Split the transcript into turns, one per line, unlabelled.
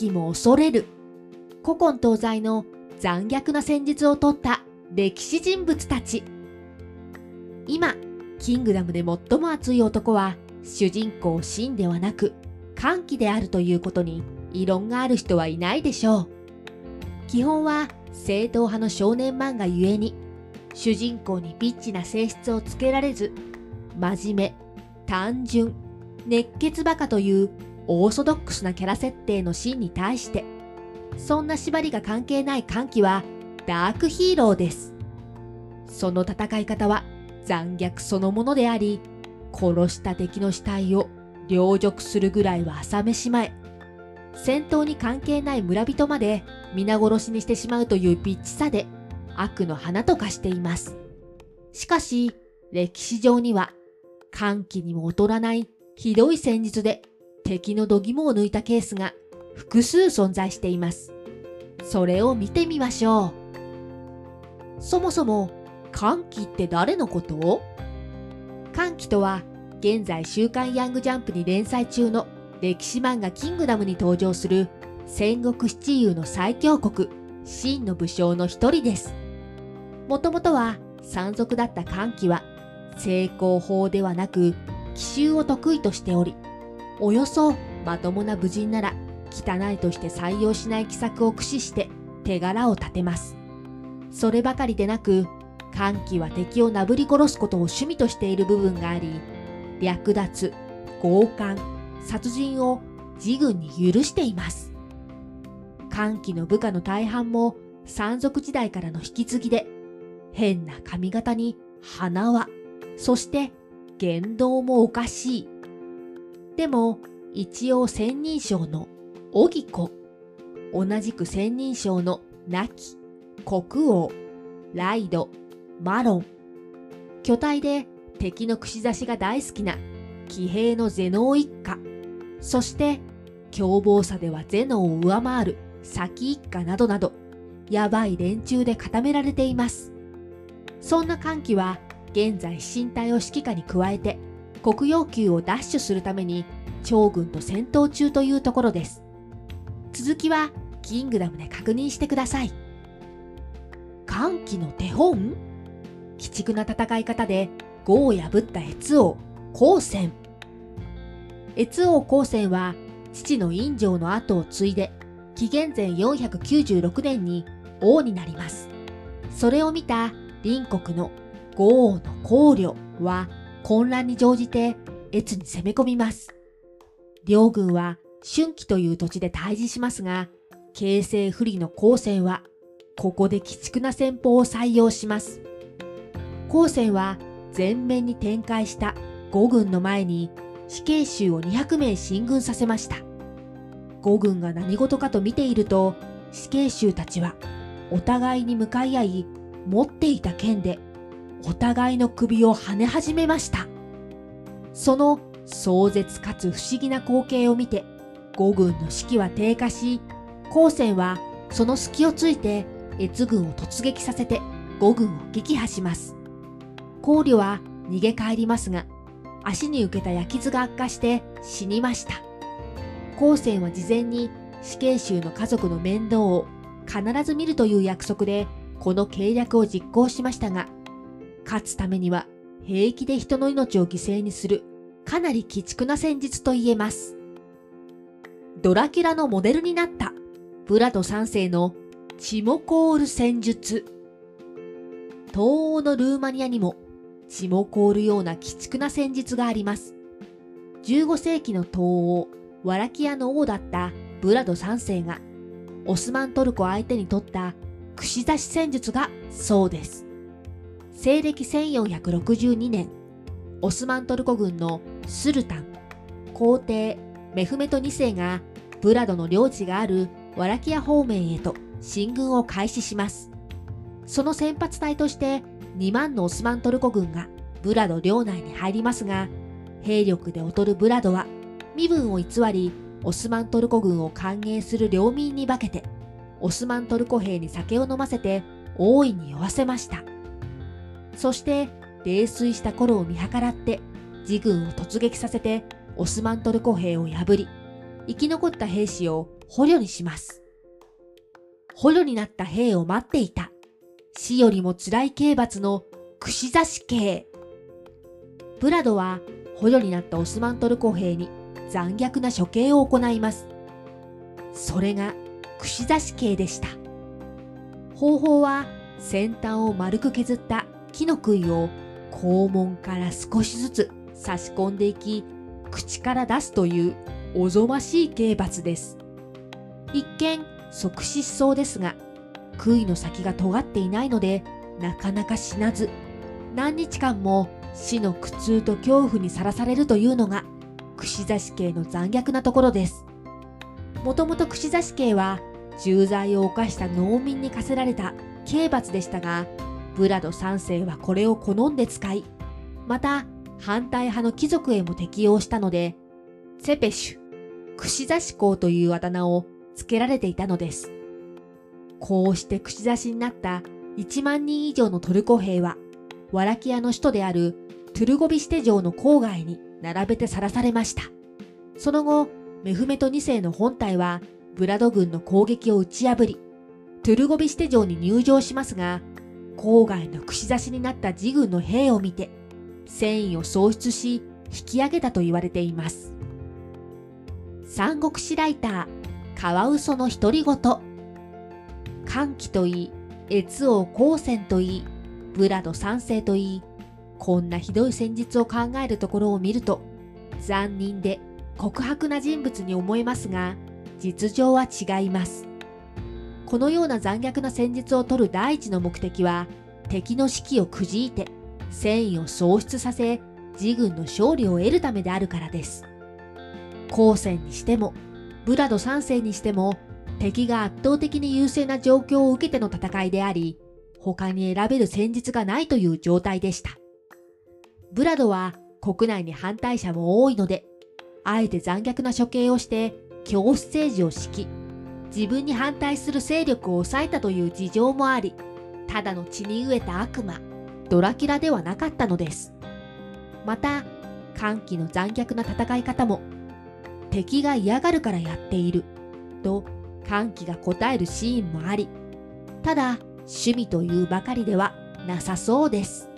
気も恐れる。古今東西の残虐な戦術を取った歴史人物たち。今、キングダムで最も熱い男は主人公シンではなく歓喜であるということに異論がある人はいないでしょう。基本は正統派の少年漫画ゆえに主人公にピッチな性質をつけられず真面目、単純、熱血バカというオーソドックスなキャラ設定のシーンに対してそんな縛りが関係ない歓喜はダークヒーローです。その戦い方は残虐そのものであり、殺した敵の死体を凌辱するぐらいは朝飯前。戦闘に関係ない村人まで皆殺しにしてしまうというピッチさで悪の花と化しています。しかし、歴史上には歓喜にも劣らないひどい戦術で敵の度肝を抜いたケースが複数存在しています。それを見てみましょう。そもそも歓喜って誰のこと？歓喜とは現在週刊ヤングジャンプに連載中の歴史漫画キングダムに登場する戦国七雄の最強国真の武将の一人です。もともとは山賊だった歓喜は成功法ではなく奇襲を得意としており、およそまともな武人なら汚いとして採用しない奇策を駆使して手柄を立てます。そればかりでなく、歓喜は敵をなぶり殺すことを趣味としている部分があり、略奪、強姦、殺人を自軍に許しています。歓喜の部下の大半も山賊時代からの引き継ぎで、変な髪型に花輪、そして言動もおかしい。でも、一応千人称の荻子、同じく千人称の亡き、国王、ライド、マロン、巨体で敵の串刺しが大好きな騎兵のゼノー一家、そして凶暴さではゼノを上回る先一家などなど、やばい連中で固められています。そんな歓喜は現在身体を指揮下に加えて国要求を奪取するために長軍と戦闘中というところです。続きはキングダムで確認してください。歓喜の手本？鬼畜な戦い方で呉を破った越王、光線。越王光線は父の院城の後を継いで紀元前496年に王になります。それを見た隣国の呉王の考慮は混乱に乗じて越に攻め込みます。両軍は春季という土地で対峙しますが、形勢不利の光線は、ここで鬼畜な戦法を採用します。光線は前面に展開した5軍の前に死刑囚を200名進軍させました。5軍が何事かと見ていると、死刑囚たちはお互いに向かい合い、持っていた剣でお互いの首を跳ね始めました。その壮絶かつ不思議な光景を見て、五軍の士気は低下し、光線はその隙をついて越軍を突撃させて五軍を撃破します。考慮は逃げ帰りますが、足に受けた焼き傷が悪化して死にました。光線は事前に死刑囚の家族の面倒を必ず見るという約束で、この計略を実行しましたが、勝つためには平気で人の命を犠牲にするかなり鬼畜な戦術と言えます。ドラキュラのモデルになったブラド3世のチモコール戦術。東欧のルーマニアにもチモコールような鬼畜な戦術があります。15世紀の東欧、ワラキアの王だったブラド3世がオスマントルコ相手に取った串刺し戦術がそうです。西暦1462年、オスマントルコ軍のスルタン、皇帝メフメト2世がブラドの領地があるワラキア方面へと進軍を開始します。その先発隊として2万のオスマントルコ軍がブラド領内に入りますが、兵力で劣るブラドは身分を偽り、オスマントルコ軍を歓迎する領民に化けて、オスマントルコ兵に酒を飲ませて大いに酔わせました。そして泥酔した頃を見計らって自軍を突撃させてオスマントルコ兵を破り、生き残った兵士を捕虜にします。捕虜になった兵を待っていた。死よりも辛い刑罰の串刺し刑。ブラドは捕虜になったオスマントルコ兵に残虐な処刑を行います。それが串刺し刑でした。方法は先端を丸く削った木の杭を肛門から少しずつ差し込んでいき、口から出すというおぞましい刑罰です。一見即死しそうですが、杭の先が尖っていないので、なかなか死なず、何日間も死の苦痛と恐怖にさらされるというのが、串刺し刑の残虐なところです。もともと串刺し刑は、重罪を犯した農民に課せられた刑罰でしたが、ブラド3世はこれを好んで使い、また反対派の貴族へも適用したので、セペシュ、串刺し校というあだ名を付けられていたのです。こうして串刺しになった1万人以上のトルコ兵は、ワラキアの首都であるトゥルゴビシテ城の郊外に並べてさらされました。その後、メフメト2世の本体はブラド軍の攻撃を打ち破り、トゥルゴビシテ城に入城しますが、郊外の串刺しになった自軍の兵を見て、戦意を喪失し、引き上げたと言われています。三国志ライター、カワウソの独り言。歓喜といい、越王光線といい、ブラド三世といい、こんなひどい戦術を考えるところを見ると、残忍で告白な人物に思えますが、実情は違います。このような残虐な戦術を取る第一の目的は、敵の士気をくじいて、戦意を喪失させ、自軍の勝利を得るためであるからです。後戦にしても、ブラド3世にしても、敵が圧倒的に優勢な状況を受けての戦いであり、他に選べる戦術がないという状態でした。ブラドは国内に反対者も多いので、あえて残虐な処刑をして恐怖政治を敷き、自分に反対する勢力を抑えたという事情もあり、ただの血に飢えた悪魔、ドラキュラではなかったのです。また、歓喜の残虐な戦い方も、敵が嫌がるからやっている、と歓喜が答えるシーンもあり、ただ趣味というばかりではなさそうです。